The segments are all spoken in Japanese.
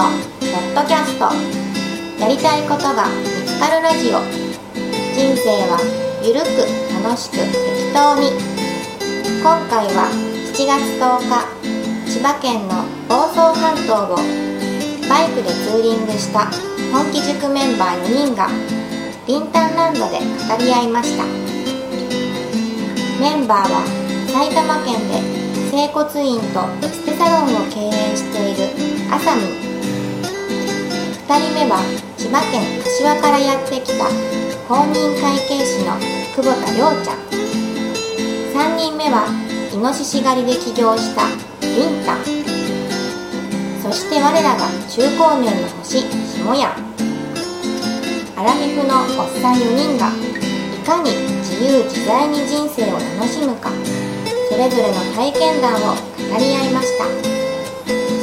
のポッドキャスト。やりたいことが見つかるラジオ。人生はゆるく楽しく適当に。今回は7月10日千葉県の房総半島をバイクでツーリングした本気塾メンバー4人がリンタンランドで語り合いました。メンバーは埼玉県で整骨院とエステサロンを経営しているあさみ人目は千葉県柏からやってきた公認会計士の久保田亮ちゃん。3人目はイノシシ狩りで起業したりんたんそして我らが中高年の星下やんアラフィフのおっさん4人がいかに自由自在に人生を楽しむかそれぞれの体験談を語り合いました。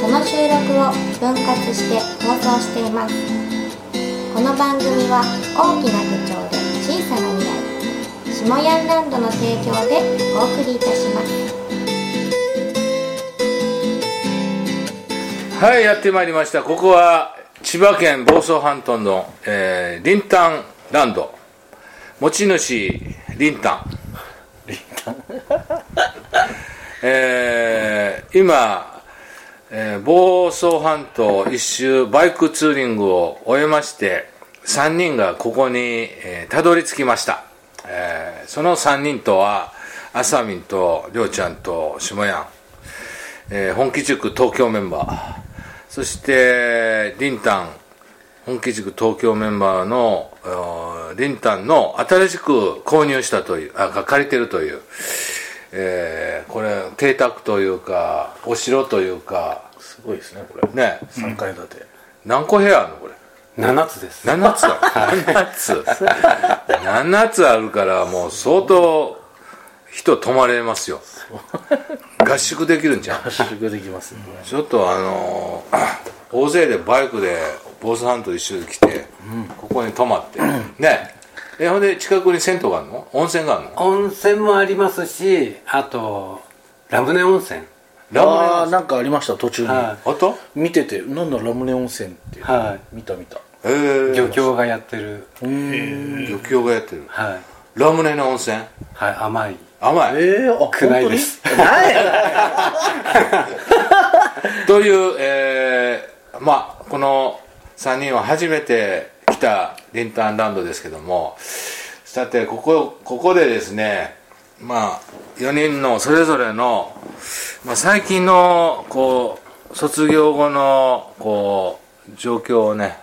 その収録を分割して放送しています。この番組は大きな手帳で小さな未来下ヤンランドの提供でお送りいたします。はいやってまいりました。ここは千葉県房総半島の、えー、リンタンランド。持ち主リンタンリンタンえー、今、えー、房総半島一周バイクツーリングを終えまして3人がここに、えー、たどり着きました、えー、その3人とはあさみんとりょうちゃんとしもやん、えー、本気塾東京メンバー。そしてリンタン本気塾東京メンバーのリンタンの新しく購入したというあ借りてるという、えー、これ邸宅というかお城というか。すごいですねこれ。ね。3階建て、何個部屋あるのこれ？7つです。7つある7つ。7つあるからもう相当人泊まれますよ。合宿できるんじゃん。合宿できます、ね、ちょっとあのー、大勢でバイクで房総半島一周で来て、うん、ここに泊まって、うん、ねえほんで近くに銭湯があるの？温泉があるの？温泉もありますしあとラムネ温泉。ラムネああなんかありました途中に、はい、あと見ててなんだラムネ温泉って。はい。見た見た。えー、漁協がやってる。漁協がやってる。はい。ラムネの温泉？はい甘い。甘い。ええー、あくないです。という、えー、まあこの3人は初めて来たリンタンランドですけどもさてここここでですねまあ4人のそれぞれの、まあ、最近のこう卒業後のこう状況をね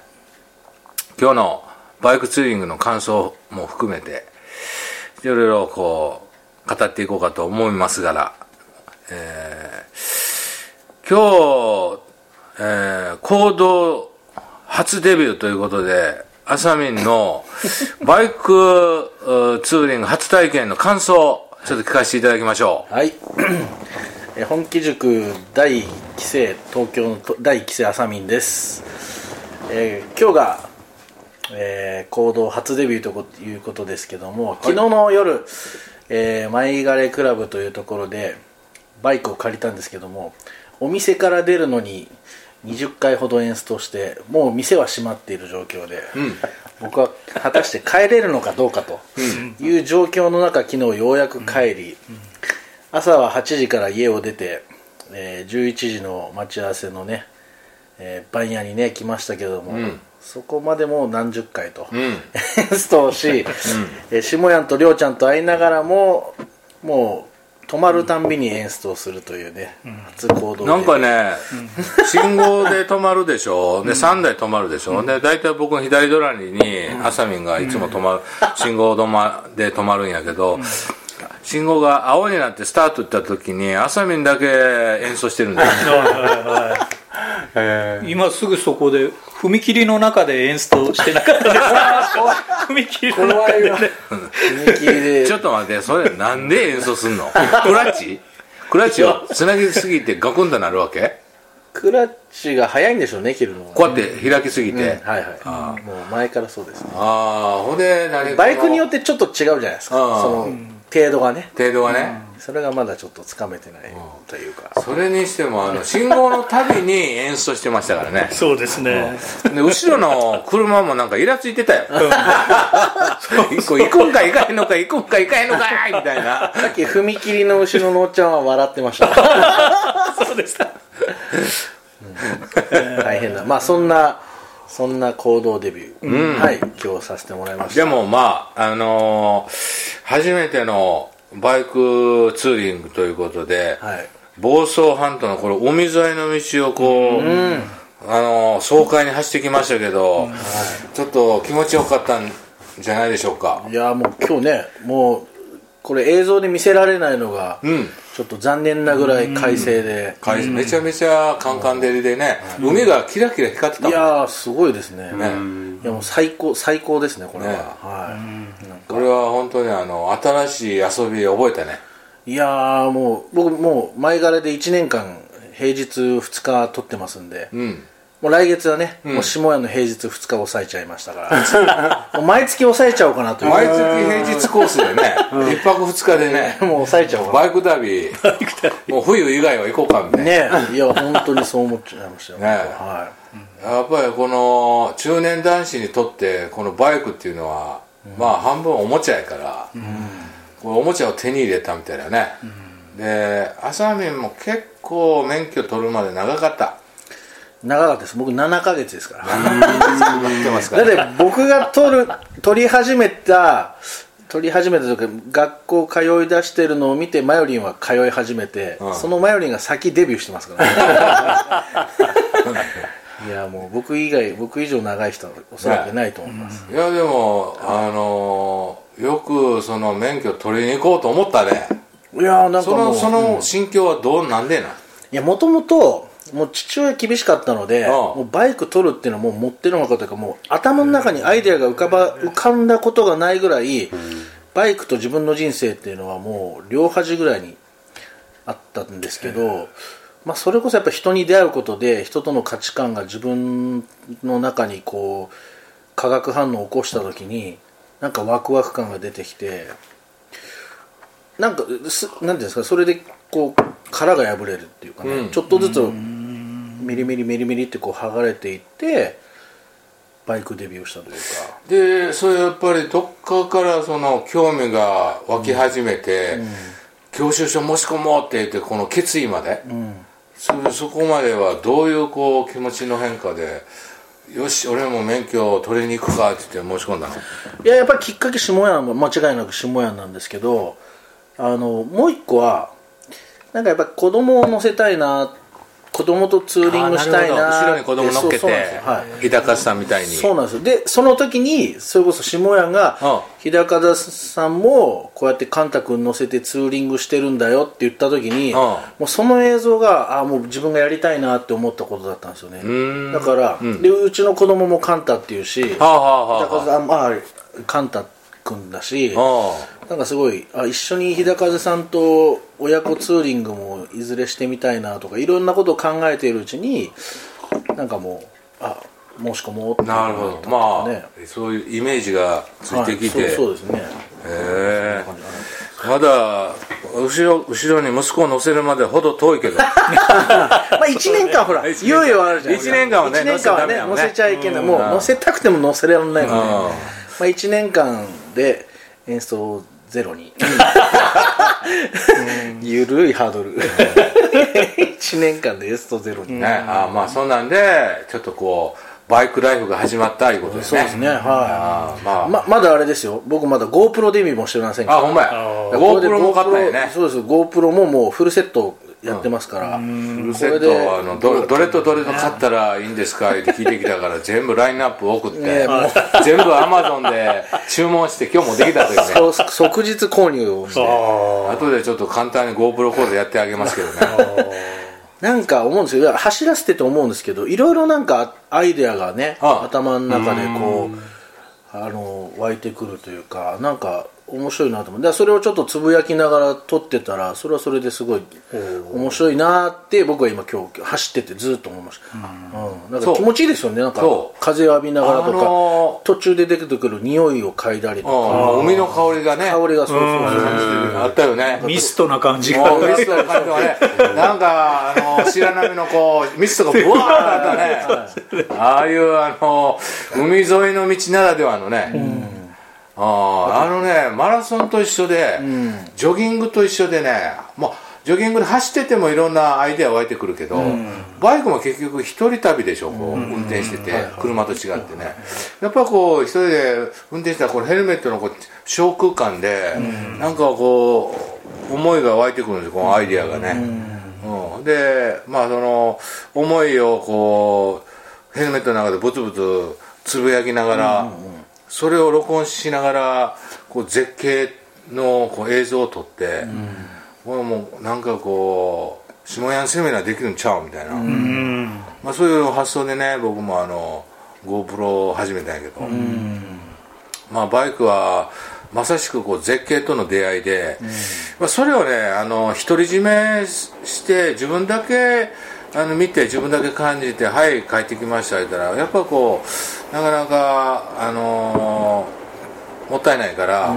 今日のバイクツーリングの感想も含めていろいろこう語っていこうかと思いますがら、えー、今日、えー、行動初デビューということで、あさみんの バイクツーリング初体験の感想、ちょっと聞かせていただきましょう。はい。本気塾第1期生、東京の第1期生あさみんです。えー、今日が、えー、行動初デビューということですけども、昨日の夜、えー、マイガレクラブというところでバイクを借りたんですけどもお店から出るのに20回ほどエンストしてもう店は閉まっている状況で、うん、僕は果たして帰れるのかどうかという状況の中昨日ようやく帰り、朝は8時から家を出て、えー、11時の待ち合わせのね、えー、番屋にね来ましたけども、うん。そこまでもう何十回と、うん、エンストをし、うん、下やんとりょうちゃんと会いながらももう止まるたんびにエンストをするというね、うん、初行動なんかね、信号で止まるでしょ。で3台止まるでしょ、うん、で大体僕の左隣にあさみんがいつも止まる、信号止まで止まるんやけど、信号が青になってスタートった時にあさみんだけ演奏してるんだよ、えー、今すぐそこで踏切の中で演奏してなかったです。踏切の中で、ね、踏切で。ちょっと待ってそれなんで演奏すんの？クラッチ？クラッチをつなぎすぎてガクンとなるわけ？クラッチが早いんでしょうね切るのこうやって開きすぎて、うん、はいはい。もう前からそうですね。ああほんで何バイクによってちょっと違うじゃないですか。その、程度がね。程度がね、それがまだちょっとつかめてないというか。それにしてもあの 信号のたびに演奏してましたからね。そうですね。で後ろの車もなんかイラついてたよ。一個 行くんか行かへんのか行くんか行かへんのかいみたいな。さっき踏切の後ろのおっちゃんは笑ってました。そうでした。大変だ。まあそんなそんな行動デビュー、はい今日させてもらいました。でもまああのー初めてのバイクツーリングということで、はい。房総半島のこれ海沿いの道をこう、あのー爽快に走ってきましたけど、ちょっと気持ちよかったんじゃないでしょうか。いやもう今日ねもうこれ映像で見せられないのが、うん。ちょっと残念なぐらい快晴で、海めちゃめちゃカンカン照りでね、海がキラキラ光ってたもん。いやーすごいですね。ね。いやもう最高最高ですねこれは、ね。はい。これは本当にあの新しい遊び覚えたね。いやーもう僕もう前柄で1年間平日2日取ってますんで、うんもう来月はね、もう下屋の平日2日抑えちゃいましたから。毎月抑えちゃおうかなという。毎月平日コースでね、一泊二日でね もう抑えちゃおうかな。バイク旅。もう冬以外は行こうかみたいな。ねいや本当にそう思っちゃいましたよ、ねは。やっぱりこの中年男子にとってこのバイクっていうのは、まあ半分おもちゃやから、これおもちゃを手に入れたみたいなね、であさみんも結構免許取るまで長かった。い、長かったです。僕7ヶ月ですから。だって僕が取る取り始めた取り始めた時学校通い出してるのを見てマヨリンは通い始めて、うん。そのマヨリンが先デビューしてますからね。いやもう僕以外僕以上長い人はおそらくいないと思います、いやでもあのーよくその免許取りに行こうと思ったね。いやーなんかそのその心境はどうなんでないやもともともう父親厳しかったので、うんもうバイク取るっていうのはもう持ってるのかというかもう頭の中にアイデアが浮かば浮かんだことがないぐらい、バイクと自分の人生っていうのはもう両端ぐらいにあったんですけど、まあ、それこそやっぱ人に出会うことで人との価値観が自分の中にこう化学反応を起こした時になんかワクワク感が出てきてなんかすなんていうんですかそれでこう殻が破れるっていうかね、うん。ちょっとずつミリミリミリミリってこう剥がれていってバイクデビューしたというか。でそれやっぱりどっかからその興味が湧き始めて、教習所申し込もうって言ってこの決意まで、そそこまではどういうこう気持ちの変化でよし俺も免許を取りに行くかって言って申し込んだの？いややっぱりきっかけ下屋は間違いなく下屋なんですけどあのもう一個はなんかやっぱり子供を乗せたいな子供とツーリングしたいな後ろに子供乗っけてはい。日高さんみたいに。そうなんですよ。でその時にそれこそ下屋がうん。日高田さんもこうやってカンタ君乗せてツーリングしてるんだよって言った時にうん。もうその映像があもう自分がやりたいなって思ったことだったんですよね。ん。だから、でうちの子供もカンタっていうし日はあはあはあ。高田さんまあカンタ君だしあなんかすごいあ一緒に日高田さんと親子ツーリングもいずれしてみたいなとかいろんなことを考えているうちになんかもうあ申し込もうってなるほど。まあ、ねそういうイメージがついてきて、はいそうですね。へえ。まだ後ろ後ろに息子を乗せるまでほど遠いけど。まあ1年間ほら 一年猶予はあるじゃん一年間はね一年間はね乗せちゃいけない、うんもう乗せたくても乗せられないので、うん。まあ、1年間で演奏ゼロに。ゆるいハードル。1年間でエストゼロに、ね、あまあそんなんでちょっとこうバイクライフが始まったいうことですね。そうですね。はい。あーまあ、ままだあれですよ。僕まだ GoPro デビューもしてませんから。あほんまや。あ GoPro も買ったよね。そうです。GoPro ももうフルセットやってますから、フルセットはあのどどれとどれと買ったらいいんですか？っ て聞いてきたから全部ラインナップ送って、ね全部アマゾンで注文して今日もできたというね。そう即日購入をして。あ後でちょっと簡単に GoPro コードやってあげますけどね。なんか思うんですよ。走らせてて思うんですけどいろいろなんかアイデアがねああ。頭の中でこうあの湧いてくるというかなんか面白いなと思ってそれをちょっとつぶやきながら撮ってたらそれはそれですごい面白いなって僕は今今日走っててずっと思いました、うん。なんか気持ちいいですよね。なんか風浴びながらとか、あの途中で出てくる匂いを嗅いだりとか、うん海の香りがね。香りがそうそうあったよねミストな感じがミストの感じがねなんかあの白波のこうミストがブワーッとねああいうあの海沿いの道ならではのね、あああのねマラソンと一緒で、ジョギングと一緒でねもうジョギングで走っててもいろんなアイデア湧いてくるけど、バイクも結局一人旅でしょこう運転してて、車と違ってね。やっぱこう一人で運転したらこのヘルメットのこう小空間で、なんかこう思いが湧いてくるんですよこのアイデアがね、うん。でまあその思いをこうヘルメットの中でブツブツつぶやきながら、それを録音しながらこう絶景のこう映像を撮って、これもうなんかこう下屋セミナーできるんちゃうみたいな、まあ、そういう発想でね僕もあの GoPro を始めたんやけど、まあ、バイクはまさしくこう絶景との出会いで、まあ、それをねあの独り占めして自分だけあの見て自分だけ感じて「はい帰ってきました」言ったらやっぱこうなかなかあのーもったいないから、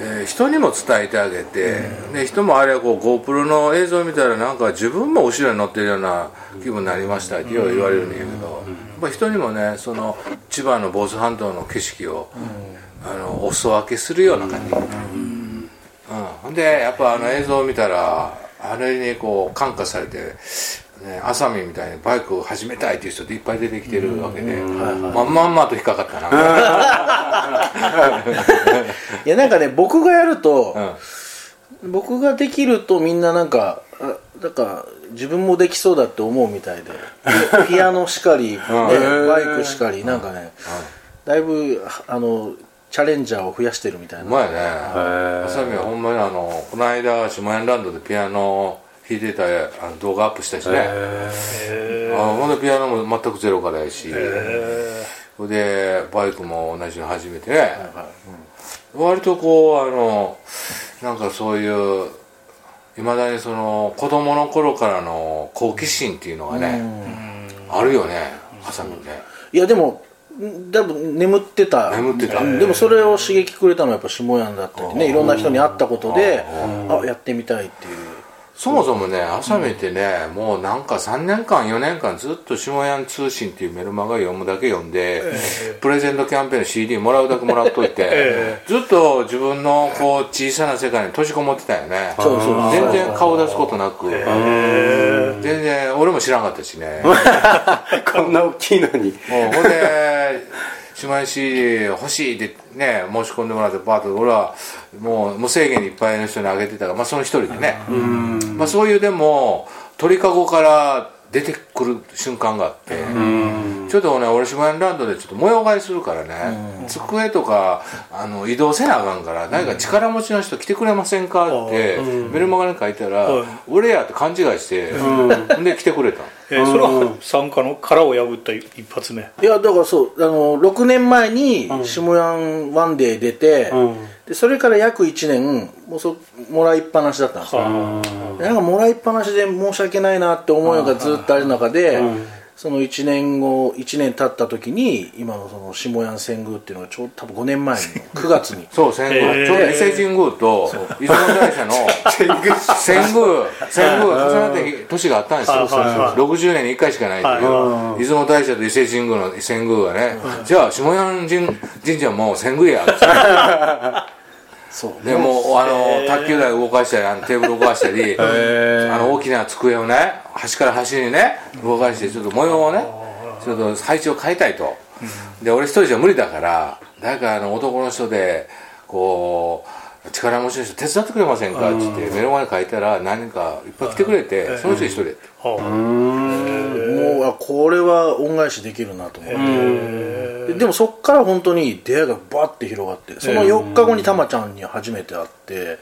えー人にも伝えてあげて、で人もあれはこう GoPro の映像を見たらなんか自分も後ろに乗ってるような気分になりましたってよう言われるんだけど、やっぱ人にもねその千葉の房総半島の景色を、あのお裾分けするような感じ、うん。ほん。でやっぱあの映像を見たらあれにこう感化されて、ね、浅見みたいにバイクを始めたいっていう人っていっぱい出てきてるわけで、まんまんまと引っかかったな、いやなんかね僕がやると、うん。僕ができるとみんななんかあなんか自分もできそうだって思うみたいで。ピアノしかり、ね、バイクしかりなんかね、だいぶあのチャレンジャーを増やしてるみたいうなまいね。浅見はほんまにあのこの間下屋ランドでピアノ弾いてたあの動画アップしたしね。あほんでピアノも全くゼロからやし。でバイクも同じの始めてね、割とこうあのなんかそういういまだにその子供の頃からの好奇心っていうのがねあるよね浅見ね。いやでもん多分眠ってた。眠ってたうん。でもそれを刺激くれたのはやっぱ下屋だったりねいろんな人に会ったことであやってみたいっていうそもそもね朝見てね、もうなんか3年間4年間ずっと下屋通信っていうメルマガ読むだけ読んで、プレゼントキャンペーンの CD もらうだけもらっといて、ずっと自分のこう小さな世界に閉じこもってたよね。そうそう全然顔出すことなく、全然俺も知らんかったしね。こんな大きいのに。もうほんで島井 CD 欲しいってね申し込んでもらってパーッと俺はもう無制限にいっぱいの人にあげてたから、まあ、その一人でね。まあ、そういうでも鳥かごから出てくる瞬間があってちょっとね俺島屋ランドでちょっと模様替えするからね。机とかあの移動せなあかんから何か力持ちの人来てくれませんかってメルマガに書いたら俺やって勘違いしてで来てくれた。のえーそれは参加の殻を破った一発目。いやだからそうあの6年前に下屋ワンデー出て、うん。でそれから約1年もうそもらいっぱなしだったんですよ。でなんかもらいっぱなしで申し訳ないなって思いがずっとある中で、その1年後1年経った時に今のその下屋遷宮っていうのがちょうど多分5年前の 9月に。そう遷宮、ちょうど伊勢神宮と出雲大社の 遷宮。遷宮。重なって年があったんですよ、はいはい。はい60年に1回しかないっていう、出雲大社と伊勢神宮の遷宮がね、じゃあ下山神神社も遷宮や。っ てそうでもうあの卓球台動かしたりあの テー。ブル動かしたりあの大きな机をね端から端にね動かしてちょっと模様をねちょっと配置を変えたいと、で俺一人じゃ無理だから誰かあの男の人でこう力持ちの人手伝ってくれませんか？って言って目の前に書いたら何人かいっぱい来てくれてその人一人で。はもうあこれは恩返しできるなと思って。ででもそっから本当に出会いがバッて広がってその4日後にたまちゃんに初めて会って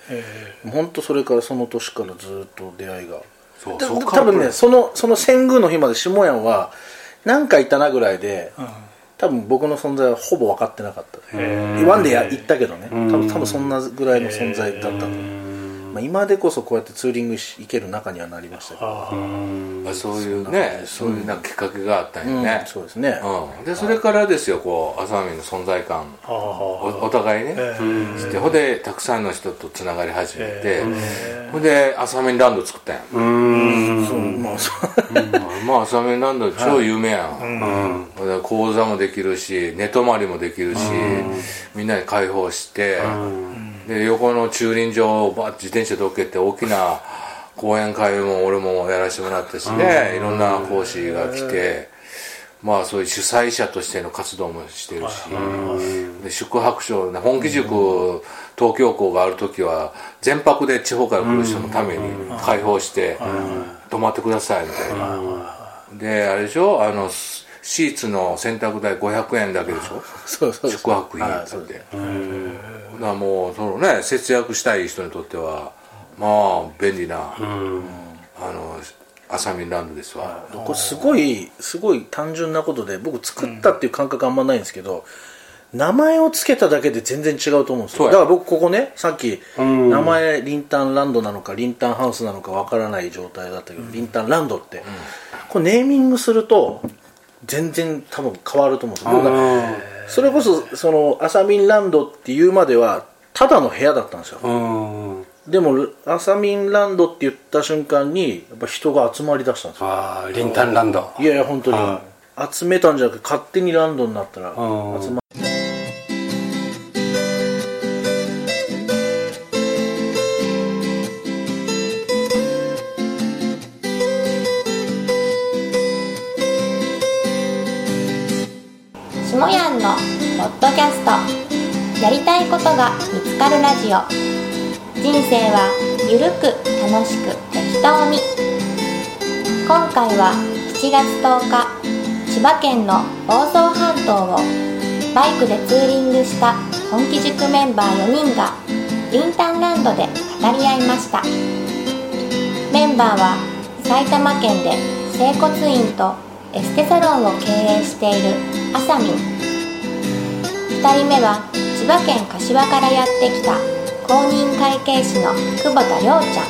本当それからその年からずっと出会いが。多分ねそのその遷宮の日まで下屋は何回行ったなぐらいで、多分僕の存在はほぼ分かってなかった。ワンでや行ったけどね。多分多分そんなぐらいの存在だったと思う、まあ、今でこそこうやってツーリングし行ける中にはなりましたけど。あそういうねそういうなんかきっかけがあったんよね、そうですね、うん、でそれからですよこう浅見の存在感おお互いね、してほんでたくさんの人とつながり始めて、ほんで浅見ランド作ったんや。ん、そうまあそう。まあ浅見ランド超有名やん、ほんで講座もできるし寝泊まりもできるし、みんなに開放して、で横の駐輪場をバッ自転車どけて大きな講演会も俺もやらせてもらったしね、いろんな講師が来て、まあそういう主催者としての活動もしてるし、で宿泊所ね本気塾東京校がある時は全泊で地方から来る人のために開放して泊まってくださいみたいな、であれでしょ？あのシーツの洗濯代500円だけでしょ？そうそう宿泊費だって。だからもうそのね節約したい人にとってはまあ便利な、あのアサミンランドですわ、これすごいすごい単純なことで僕作ったっていう感覚あんまないんですけど、名前を付けただけで全然違うと思うんですよ。だから僕ここねさっき名前リンタンランドなのかリンタンハウスなのかわからない状態だったけど、リンタンランドって、これネーミングすると全然多分変わると思うんですそれこそそのアサミンランドっていうまではただの部屋だったんですよ、うんでもアサミンランドって言った瞬間にやっぱ人が集まりだしたんですよ。ああリンタンランド。いやいや本当に、は集めたんじゃなくて勝手にランドになったらうん集まことが見つかるラジオ。人生はゆるく楽しく適当に。今回は7月10日千葉県の房総半島をバイクでツーリングした本気塾メンバー4人がリンタンランドで語り合いました。メンバーは埼玉県で整骨院とエステサロンを経営しているあさみん2人目は千葉県柏からやってきた公認会計士の久保田亮ちゃん。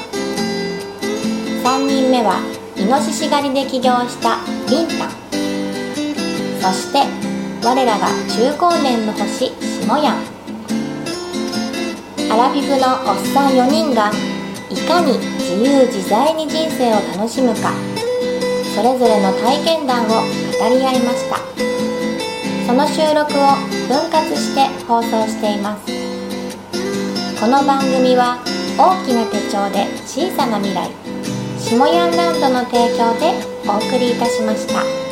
3人目はイノシシ狩りで起業したリンタン。そして我らが中高年の星しもやんアラフィフのおっさん4人がいかに自由自在に人生を楽しむかそれぞれの体験談を語り合いました。その収録を分割して放送していますこの番組は大きな手帳で小さな未来下ヤンランドの提供でお送りいたしました。